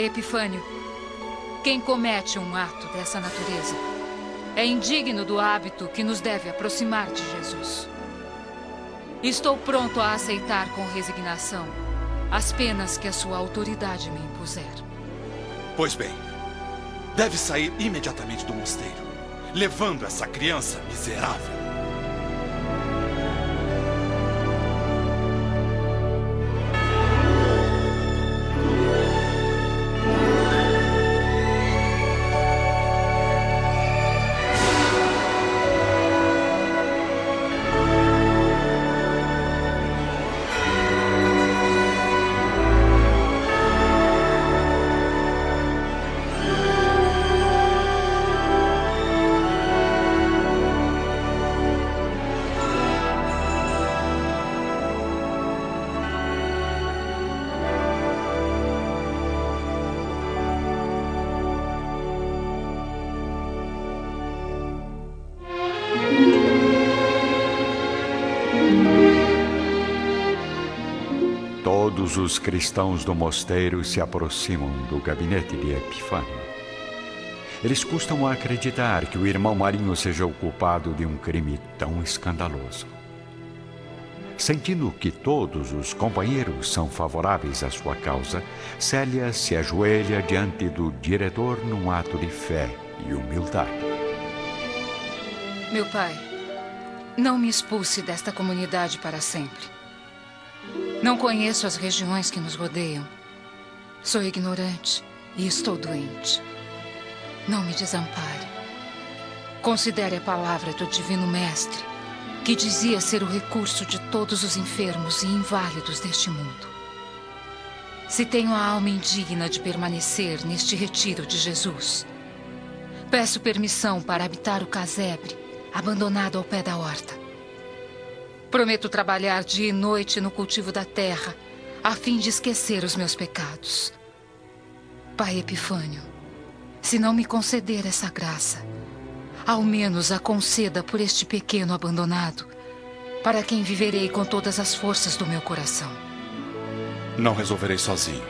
Pai Epifânio, quem comete um ato dessa natureza é indigno do hábito que nos deve aproximar de Jesus. Estou pronto a aceitar com resignação as penas que a sua autoridade me impuser. Pois bem, deve sair imediatamente do mosteiro, levando essa criança miserável Todos os cristãos do mosteiro se aproximam do gabinete de Epifânio. Eles custam acreditar que o irmão Marinho seja o culpado de um crime tão escandaloso. Sentindo que todos os companheiros são favoráveis à sua causa, Célia se ajoelha diante do diretor num ato de fé e humildade. Meu pai, não me expulse desta comunidade para sempre. Não conheço as regiões que nos rodeiam. Sou ignorante e estou doente. Não me desampare. Considere a palavra do Divino Mestre, que dizia ser o recurso de todos os enfermos e inválidos deste mundo. Se tenho a alma indigna de permanecer neste retiro de Jesus, peço permissão para habitar o casebre abandonado ao pé da horta. Prometo trabalhar dia e noite no cultivo da terra, a fim de esquecer os meus pecados. Pai Epifânio, se não me conceder essa graça, ao menos a conceda por este pequeno abandonado, para quem viverei com todas as forças do meu coração. Não resolverei sozinho.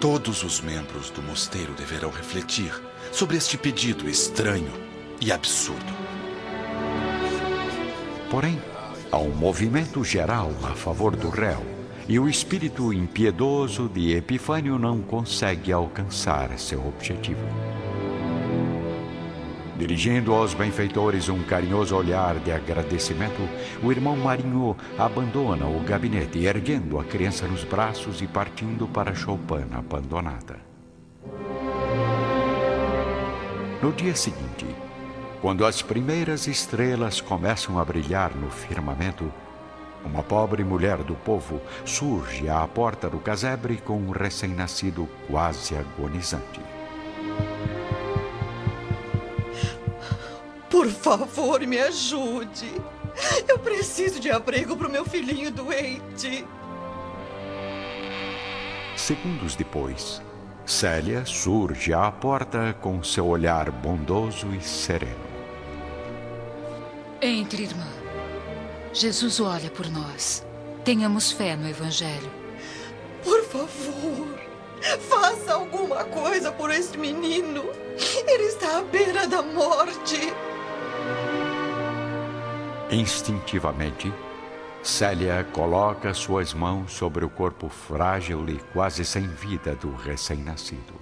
Todos os membros do mosteiro deverão refletir sobre este pedido estranho e absurdo. Porém, Há um movimento geral a favor do réu e o espírito impiedoso de Epifânio não consegue alcançar seu objetivo. Dirigindo aos benfeitores um carinhoso olhar de agradecimento, o irmão Marinho abandona o gabinete, erguendo a criança nos braços e partindo para a choupana abandonada. No dia seguinte, quando as primeiras estrelas começam a brilhar no firmamento, uma pobre mulher do povo surge à porta do casebre com um recém-nascido quase agonizante. Por favor, me ajude. Eu preciso de abrigo para o meu filhinho doente. Segundos depois, Célia surge à porta com seu olhar bondoso e sereno. Entre, irmã. Jesus olha por nós. Tenhamos fé no Evangelho. Por favor, faça alguma coisa por este menino. Ele está à beira da morte. Instintivamente, Célia coloca suas mãos sobre o corpo frágil e quase sem vida do recém-nascido.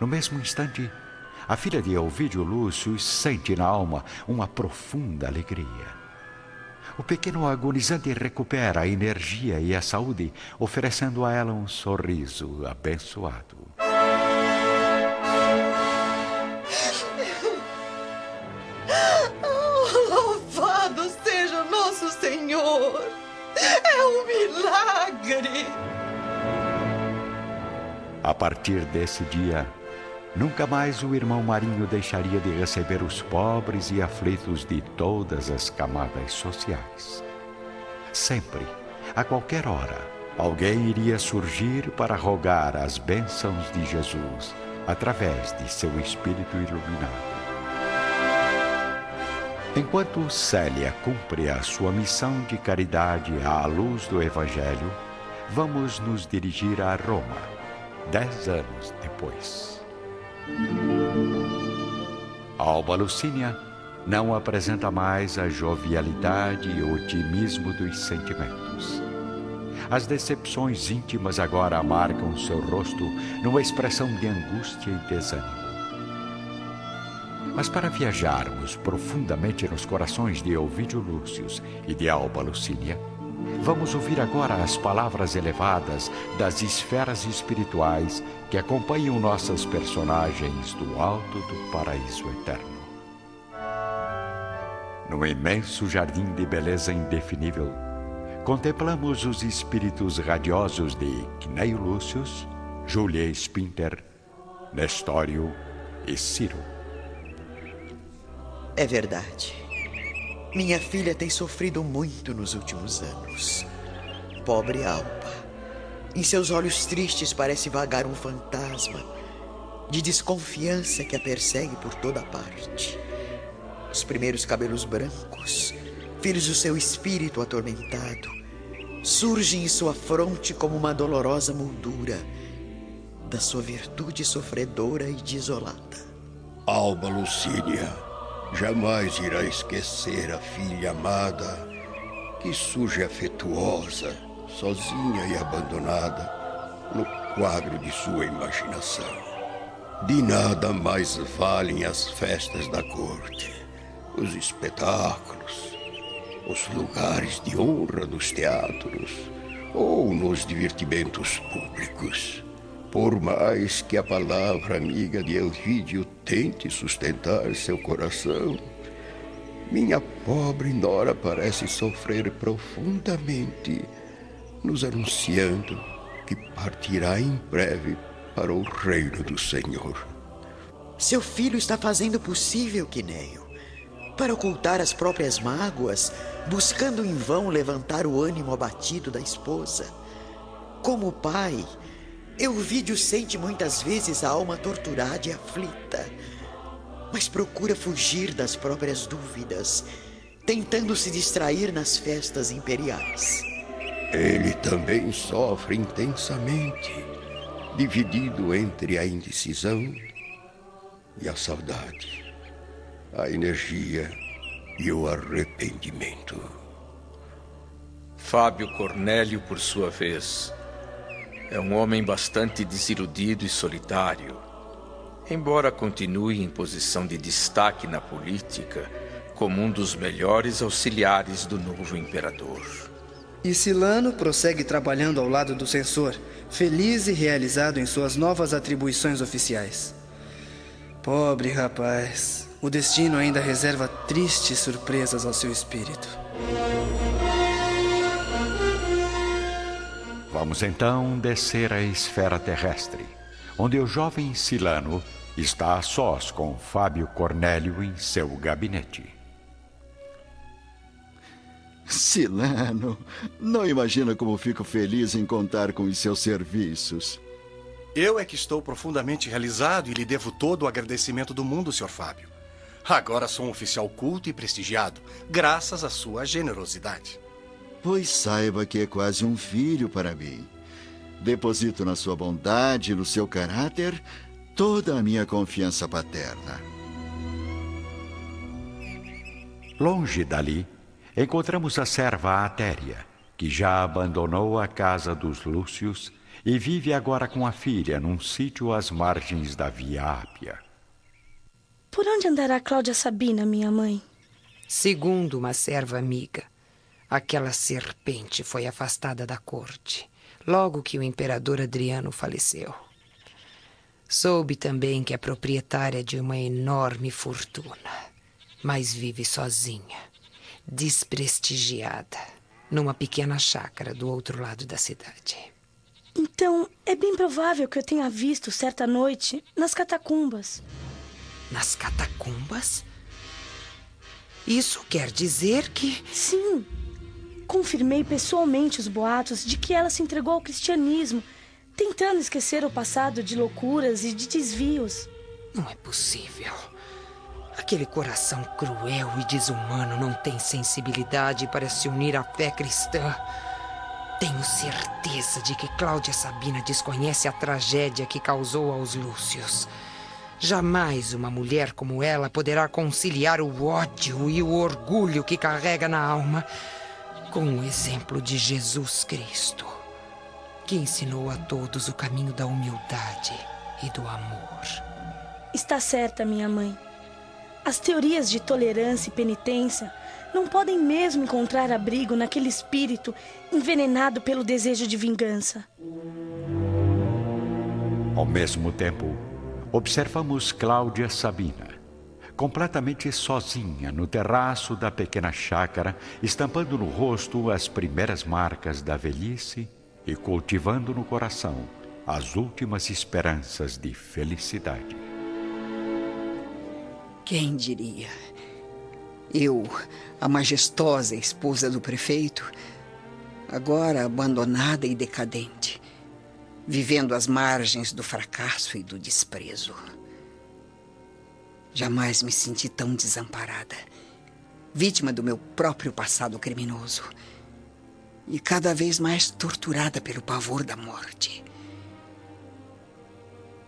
No mesmo instante, a filha de Elvídio Lúcio sente na alma uma profunda alegria. O pequeno agonizante recupera a energia e a saúde, oferecendo a ela um sorriso abençoado. Oh, louvado seja o nosso Senhor! É um milagre! A partir desse dia, Nunca mais o irmão Marinho deixaria de receber os pobres e aflitos de todas as camadas sociais. Sempre, a qualquer hora, alguém iria surgir para rogar as bênçãos de Jesus através de seu espírito iluminado. Enquanto Célia cumpre a sua missão de caridade à luz do Evangelho, vamos nos dirigir a Roma dez anos depois. Alba Lucínia não apresenta mais a jovialidade e otimismo dos sentimentos. As decepções íntimas agora marcam seu rosto numa expressão de angústia e desânimo. Mas para viajarmos profundamente nos corações de Ovidio Lúcius e de Alba Lucínia, vamos ouvir agora as palavras elevadas das esferas espirituais que acompanham nossas personagens do alto do paraíso eterno. No imenso jardim de beleza indefinível, contemplamos os espíritos radiosos de Cneio Lúcius, Julia Spinter, Nestório e Ciro. É verdade. Minha filha tem sofrido muito nos últimos anos. Pobre Alba. Em seus olhos tristes parece vagar um fantasma de desconfiança que a persegue por toda parte. Os primeiros cabelos brancos, filhos do seu espírito atormentado, surgem em sua fronte como uma dolorosa moldura da sua virtude sofredora e desolada. Alba Lucínia jamais irá esquecer a filha amada que surge afetuosa, sozinha e abandonada no quadro de sua imaginação. De nada mais valem as festas da corte, os espetáculos, os lugares de honra dos teatros ou nos divertimentos públicos. Por mais que a palavra amiga de Elvídio tente sustentar seu coração, minha pobre Nora parece sofrer profundamente, nos anunciando que partirá em breve para o reino do Senhor. Seu filho está fazendo o possível, Quineio, para ocultar as próprias mágoas, buscando em vão levantar o ânimo abatido da esposa. Como pai, Euvídio sente muitas vezes a alma torturada e aflita, mas procura fugir das próprias dúvidas, tentando se distrair nas festas imperiais. Ele também sofre intensamente, dividido entre a indecisão e a saudade, a energia e o arrependimento. Fábio Cornélio, por sua vez, é um homem bastante desiludido e solitário. Embora continue em posição de destaque na política, como um dos melhores auxiliares do novo imperador. E Silano prossegue trabalhando ao lado do censor, feliz e realizado em suas novas atribuições oficiais. Pobre rapaz, o destino ainda reserva tristes surpresas ao seu espírito. Vamos então descer a esfera terrestre, onde o jovem Silano está a sós com Fábio Cornélio em seu gabinete. Silano, não imagina como fico feliz em contar com os seus serviços. Eu é que estou profundamente realizado e lhe devo todo o agradecimento do mundo, Sr. Fábio. Agora sou um oficial culto e prestigiado, graças à sua generosidade. Pois saiba que é quase um filho para mim. Deposito na sua bondade e no seu caráter toda a minha confiança paterna. Longe dali, encontramos a serva Atéria, que já abandonou a casa dos Lúcios e vive agora com a filha num sítio às margens da Via Ápia. Por onde andará Cláudia Sabina, minha mãe? Segundo uma serva amiga, Aquela serpente foi afastada da corte logo que o imperador Adriano faleceu. Soube também que é proprietária de uma enorme fortuna, mas vive sozinha, desprestigiada, numa pequena chácara do outro lado da cidade. Então, é bem provável que eu tenha visto certa noite nas catacumbas. Nas catacumbas? Isso quer dizer que. Sim, confirmei pessoalmente os boatos de que ela se entregou ao cristianismo, tentando esquecer o passado de loucuras e de desvios. Não é possível. Aquele coração cruel e desumano não tem sensibilidade para se unir à fé cristã. Tenho certeza de que Cláudia Sabina desconhece a tragédia que causou aos Lúcios. Jamais uma mulher como ela poderá conciliar o ódio e o orgulho que carrega na alma com o exemplo de Jesus Cristo, que ensinou a todos o caminho da humildade e do amor. Está certa, minha mãe. As teorias de tolerância e penitência não podem mesmo encontrar abrigo naquele espírito envenenado pelo desejo de vingança. Ao mesmo tempo, observamos Cláudia Sabina, completamente sozinha no terraço da pequena chácara, estampando no rosto as primeiras marcas da velhice e cultivando no coração as últimas esperanças de felicidade. Quem diria? Eu, a majestosa esposa do prefeito, agora abandonada e decadente, vivendo às margens do fracasso e do desprezo. Jamais me senti tão desamparada, vítima do meu próprio passado criminoso e cada vez mais torturada pelo pavor da morte.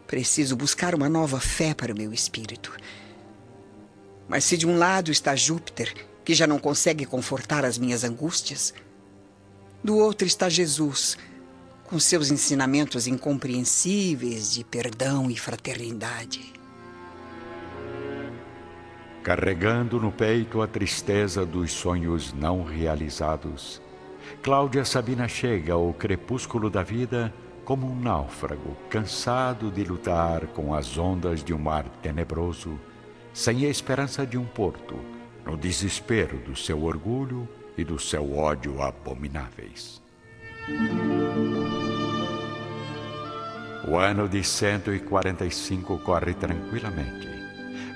Preciso buscar uma nova fé para o meu espírito mas se de um lado está Júpiter, que já não consegue confortar as minhas angústias, do outro está Jesus, com seus ensinamentos incompreensíveis de perdão e fraternidade. Carregando no peito a tristeza dos sonhos não realizados, Cláudia Sabina chega ao crepúsculo da vida como um náufrago, cansado de lutar com as ondas de um mar tenebroso sem a esperança de um porto, no desespero do seu orgulho e do seu ódio abomináveis. O ano de 145 corre tranquilamente,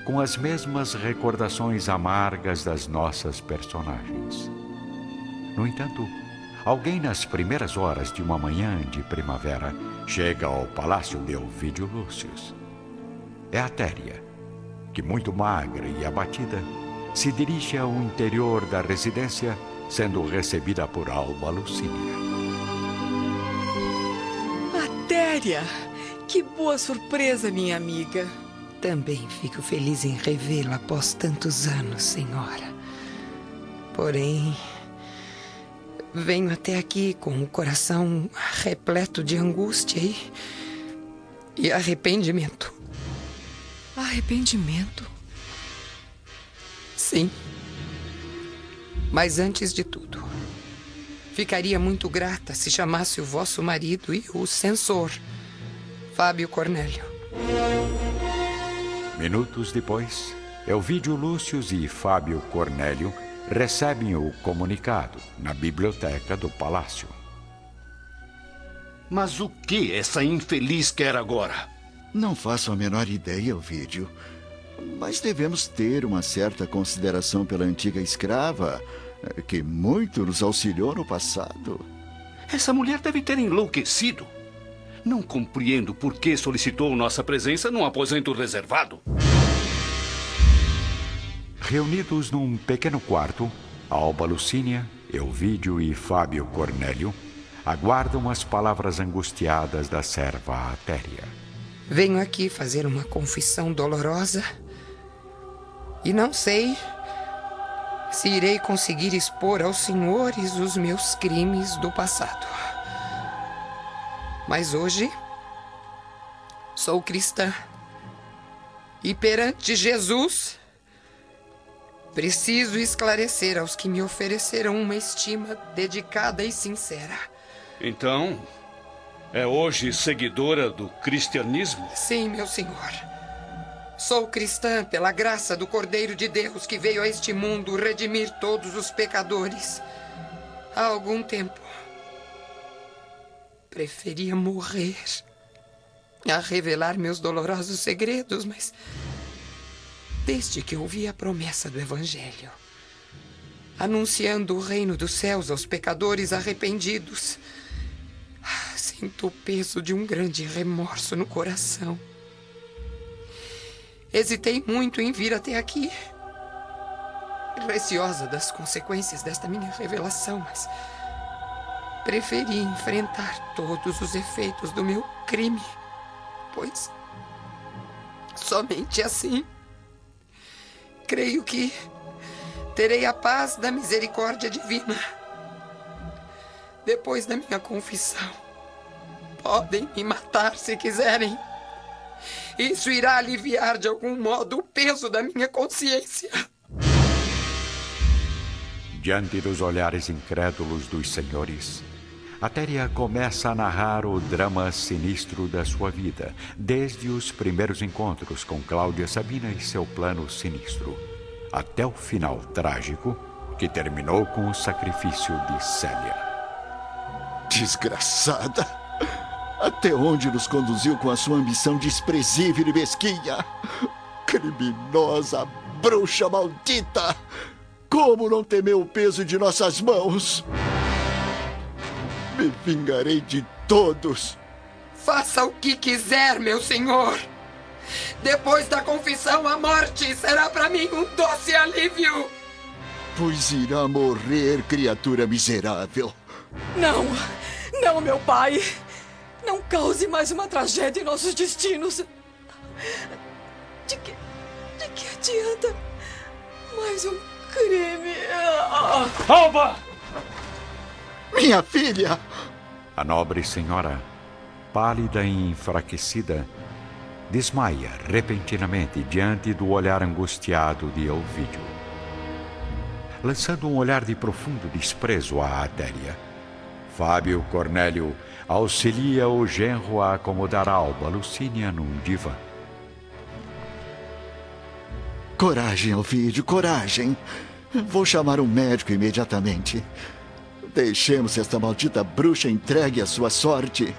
com as mesmas recordações amargas das nossas personagens. No entanto, alguém nas primeiras horas de uma manhã de primavera chega ao palácio de Ovídio Lúcius. É a Téria, que, muito magra e abatida, se dirige ao interior da residência, sendo recebida por Alba Lucínia. Matéria! Que boa surpresa, minha amiga! Também fico feliz em revê-la após tantos anos, senhora. Porém, venho até aqui com o coração repleto de angústia e, e arrependimento. Arrependimento? Sim. Mas antes de tudo, ficaria muito grata se chamasse o vosso marido e o censor, Fábio Cornélio. Minutos depois, Elvídio Lúcius e Fábio Cornélio recebem o comunicado na biblioteca do palácio. Mas o que essa infeliz quer agora? Não faço a menor ideia, Ovídio. Mas devemos ter uma certa consideração pela antiga escrava, eh, que muito nos auxiliou no passado. Essa mulher deve ter enlouquecido. Não compreendo por que solicitou nossa presença num aposento reservado. Reunidos num pequeno quarto, Alba Lucínia, Elvídio e Fábio Cornélio aguardam as palavras angustiadas da serva Atéria. Venho aqui fazer uma confissão dolorosa e não sei se irei conseguir expor aos senhores os meus crimes do passado. Mas hoje sou cristã e perante Jesus preciso esclarecer aos que me ofereceram uma estima dedicada e sincera. Então, é hoje seguidora do cristianismo? Sim, meu senhor. Sou cristã pela graça do Cordeiro de Deus que veio a este mundo redimir todos os pecadores. Há algum tempo. Preferia morrer a revelar meus dolorosos segredos, mas. Desde que ouvi a promessa do Evangelho, anunciando o reino dos céus aos pecadores arrependidos, Sinto o peso de um grande remorso no coração. Hesitei muito em vir até aqui. Receosa das consequências desta minha revelação, mas. Preferi enfrentar todos os efeitos do meu crime, pois somente assim creio que terei a paz da misericórdia divina. Depois da minha confissão, podem me matar se quiserem. Isso irá aliviar de algum modo o peso da minha consciência. Diante dos olhares incrédulos dos senhores, Atéria começa a narrar o drama sinistro da sua vida, desde os primeiros encontros com Cláudia Sabina e seu plano sinistro, até o final trágico que terminou com o sacrifício de Célia. Desgraçada! Até onde nos conduziu com a sua ambição desprezível e mesquinha? Criminosa, bruxa maldita! Como não temeu o peso de nossas mãos? Me vingarei de todos. Faça o que quiser, meu senhor. Depois da confissão, a morte será para mim um doce alívio. Pois irá morrer, criatura miserável. Não, não, meu pai. Não cause mais uma tragédia em nossos destinos. De que, de que adianta mais um crime? Alba! Minha filha! A nobre senhora, pálida e enfraquecida, desmaia repentinamente diante do olhar angustiado de Ovídio. Lançando um olhar de profundo desprezo à Adélia, Fábio Cornélio auxilia o genro a acomodar Alba Lucínia num divã. Coragem, Ovídio, coragem. Vou chamar um médico imediatamente. Deixemos esta maldita bruxa entregue à sua sorte.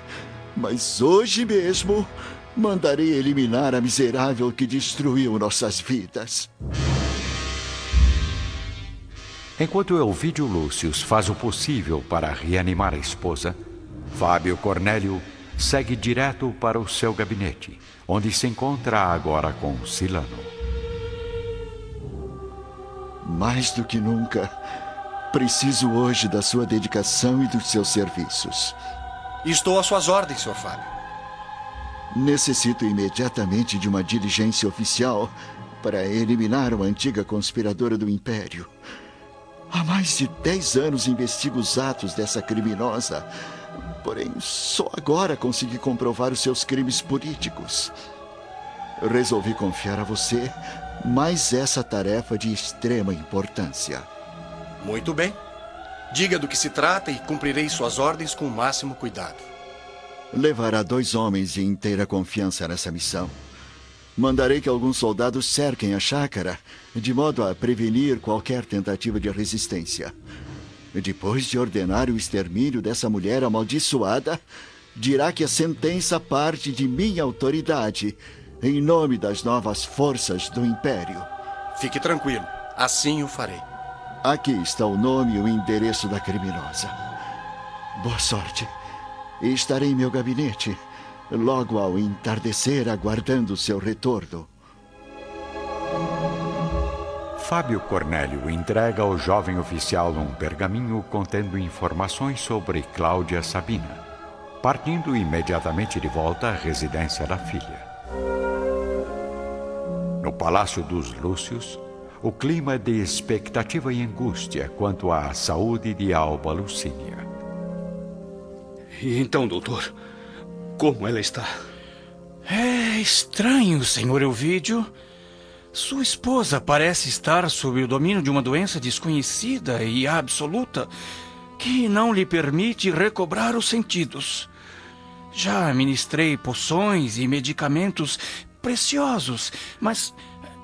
Mas hoje mesmo mandarei eliminar a miserável que destruiu nossas vidas. Enquanto Elvídio Lúcius faz o possível para reanimar a esposa, Fábio Cornélio segue direto para o seu gabinete, onde se encontra agora com Silano. Mais do que nunca, preciso hoje da sua dedicação e dos seus serviços. Estou às suas ordens, Sr. Fábio. Necessito imediatamente de uma diligência oficial para eliminar uma antiga conspiradora do Império. Há mais de dez anos investigo os atos dessa criminosa, porém só agora consegui comprovar os seus crimes políticos. Resolvi confiar a você mais essa tarefa de extrema importância. Muito bem. Diga do que se trata e cumprirei suas ordens com o máximo cuidado. Levará dois homens de inteira confiança nessa missão. Mandarei que alguns soldados cerquem a chácara, de modo a prevenir qualquer tentativa de resistência. Depois de ordenar o extermínio dessa mulher amaldiçoada, dirá que a sentença parte de minha autoridade, em nome das novas forças do Império. Fique tranquilo, assim o farei. Aqui está o nome e o endereço da criminosa. Boa sorte. Estarei em meu gabinete, logo ao entardecer, aguardando seu retorno. Fábio Cornélio entrega ao jovem oficial um pergaminho contendo informações sobre Cláudia Sabina, partindo imediatamente de volta à residência da filha. No Palácio dos Lúcios, o clima de expectativa e angústia quanto à saúde de Alba Lucínia. E então, doutor, como ela está? É estranho, senhor Elvídio. Sua esposa parece estar sob o domínio de uma doença desconhecida e absoluta que não lhe permite recobrar os sentidos. Já ministrei poções e medicamentos preciosos, mas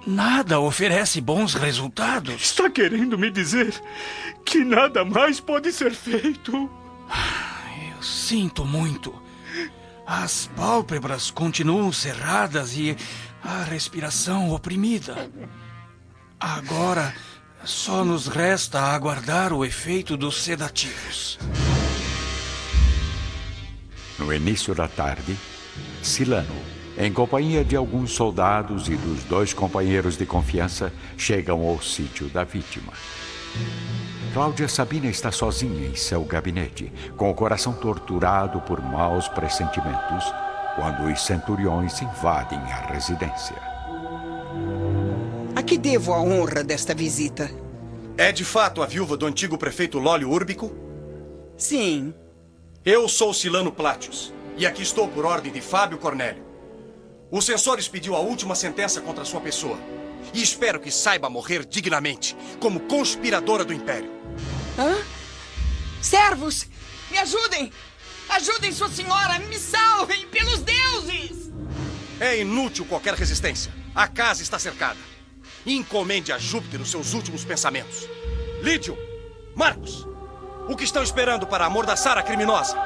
nada oferece bons resultados. Está querendo me dizer que nada mais pode ser feito? Eu sinto muito. As pálpebras continuam cerradas e a respiração oprimida. Agora só nos resta aguardar o efeito dos sedativos. No início da tarde, Silano, em companhia de alguns soldados e dos dois companheiros de confiança, chegam ao sítio da vítima. Cláudia Sabina está sozinha em seu gabinete, com o coração torturado por maus pressentimentos, quando os centuriões invadem a residência. A que devo a honra desta visita? É de fato a viúva do antigo prefeito Lólio Úrbico? Sim. Eu sou Silano Platius, e aqui estou por ordem de Fábio Cornélio. O censor expediu a última sentença contra sua pessoa. E espero que saiba morrer dignamente, como conspiradora do Império. Hã? Servos, me ajudem! Ajudem Sua Senhora! Me salvem, pelos deuses! É inútil qualquer resistência. A casa está cercada. Encomende a Júpiter os seus últimos pensamentos. Lídio, Marcos, o que estão esperando para amordaçar a criminosa?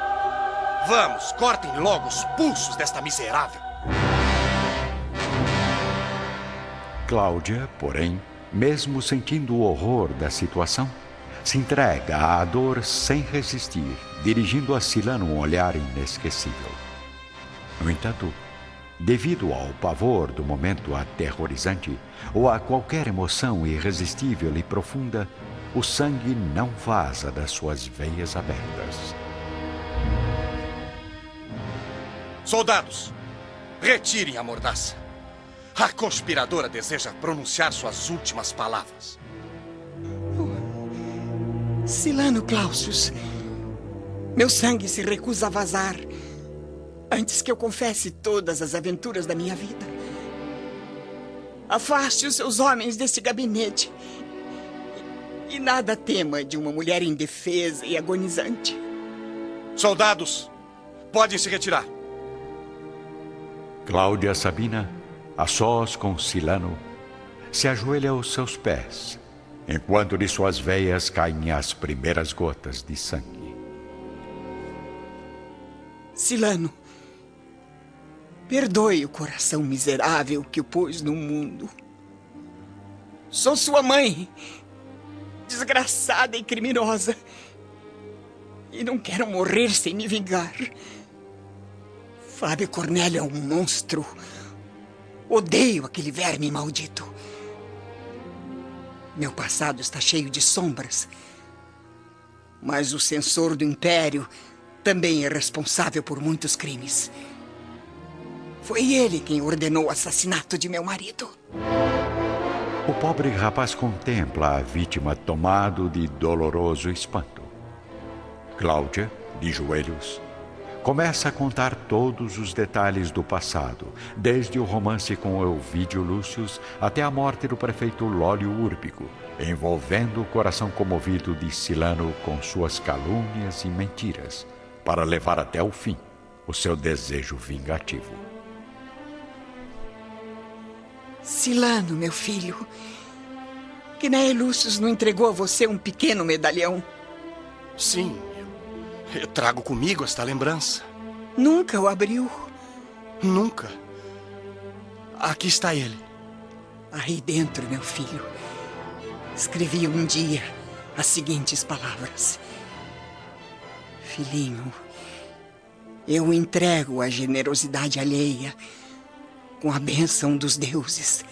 Vamos, cortem logo os pulsos desta miserável. Cláudia, porém, mesmo sentindo o horror da situação, se entrega à dor sem resistir, dirigindo a Silano um olhar inesquecível. No entanto, devido ao pavor do momento aterrorizante ou a qualquer emoção irresistível e profunda, o sangue não vaza das suas veias abertas. Soldados, retirem a mordaça. A conspiradora deseja pronunciar suas últimas palavras. Silano Clausius, meu sangue se recusa a vazar antes que eu confesse todas as aventuras da minha vida. Afaste os seus homens deste gabinete e nada tema de uma mulher indefesa e agonizante. Soldados, podem se retirar. Cláudia Sabina, a sós com Silano, se ajoelha aos seus pés enquanto de suas veias caem as primeiras gotas de sangue. Silano, perdoe o coração miserável que o pôs no mundo. Sou sua mãe, desgraçada e criminosa, e não quero morrer sem me vingar. Fábio Cornélio é um monstro. Odeio aquele verme maldito. Meu passado está cheio de sombras. Mas o censor do Império também é responsável por muitos crimes. Foi ele quem ordenou o assassinato de meu marido. O pobre rapaz contempla a vítima tomado de doloroso espanto. Cláudia, de joelhos, começa a contar todos os detalhes do passado, desde o romance com Elvídio Lúcius até a morte do prefeito Lólio Úrbico, envolvendo o coração comovido de Silano com suas calúnias e mentiras, para levar até o fim o seu desejo vingativo. Silano, meu filho, que Né Lúcius não entregou a você um pequeno medalhão? Sim, eu trago comigo esta lembrança. Nunca o abriu? Nunca. Aqui está ele. Aí dentro, meu filho, escrevi um dia as seguintes palavras: Filhinho, eu entrego a generosidade alheia com a bênção dos deuses.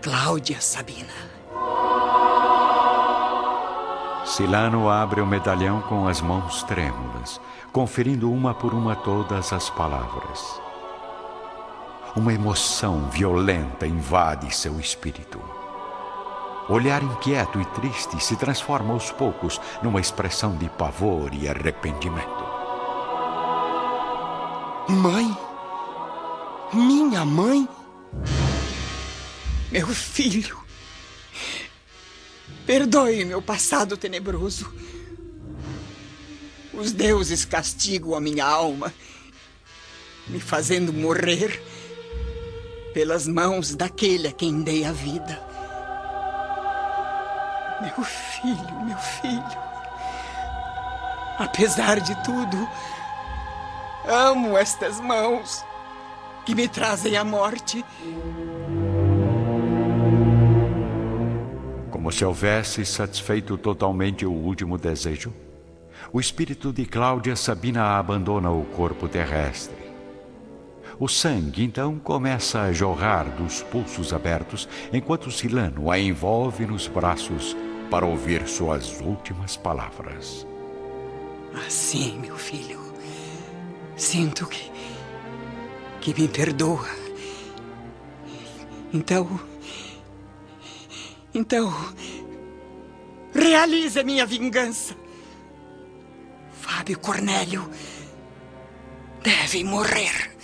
Cláudia Sabina. Silano abre o medalhão com as mãos trêmulas, conferindo uma por uma todas as palavras. Uma emoção violenta invade seu espírito. Olhar inquieto e triste se transforma aos poucos numa expressão de pavor e arrependimento. Mãe? Minha mãe? Meu filho. Perdoe meu passado tenebroso. Os deuses castigam a minha alma, me fazendo morrer pelas mãos daquele a quem dei a vida. Meu filho, meu filho. Apesar de tudo, amo estas mãos que me trazem a morte. Como se houvesse satisfeito totalmente o último desejo, o espírito de Cláudia Sabina abandona o corpo terrestre. O sangue então começa a jorrar dos pulsos abertos enquanto Silano a envolve nos braços para ouvir suas últimas palavras. Assim, meu filho. Sinto que. que me perdoa. Então. Então, realize a minha vingança. Fábio e Cornélio devem morrer.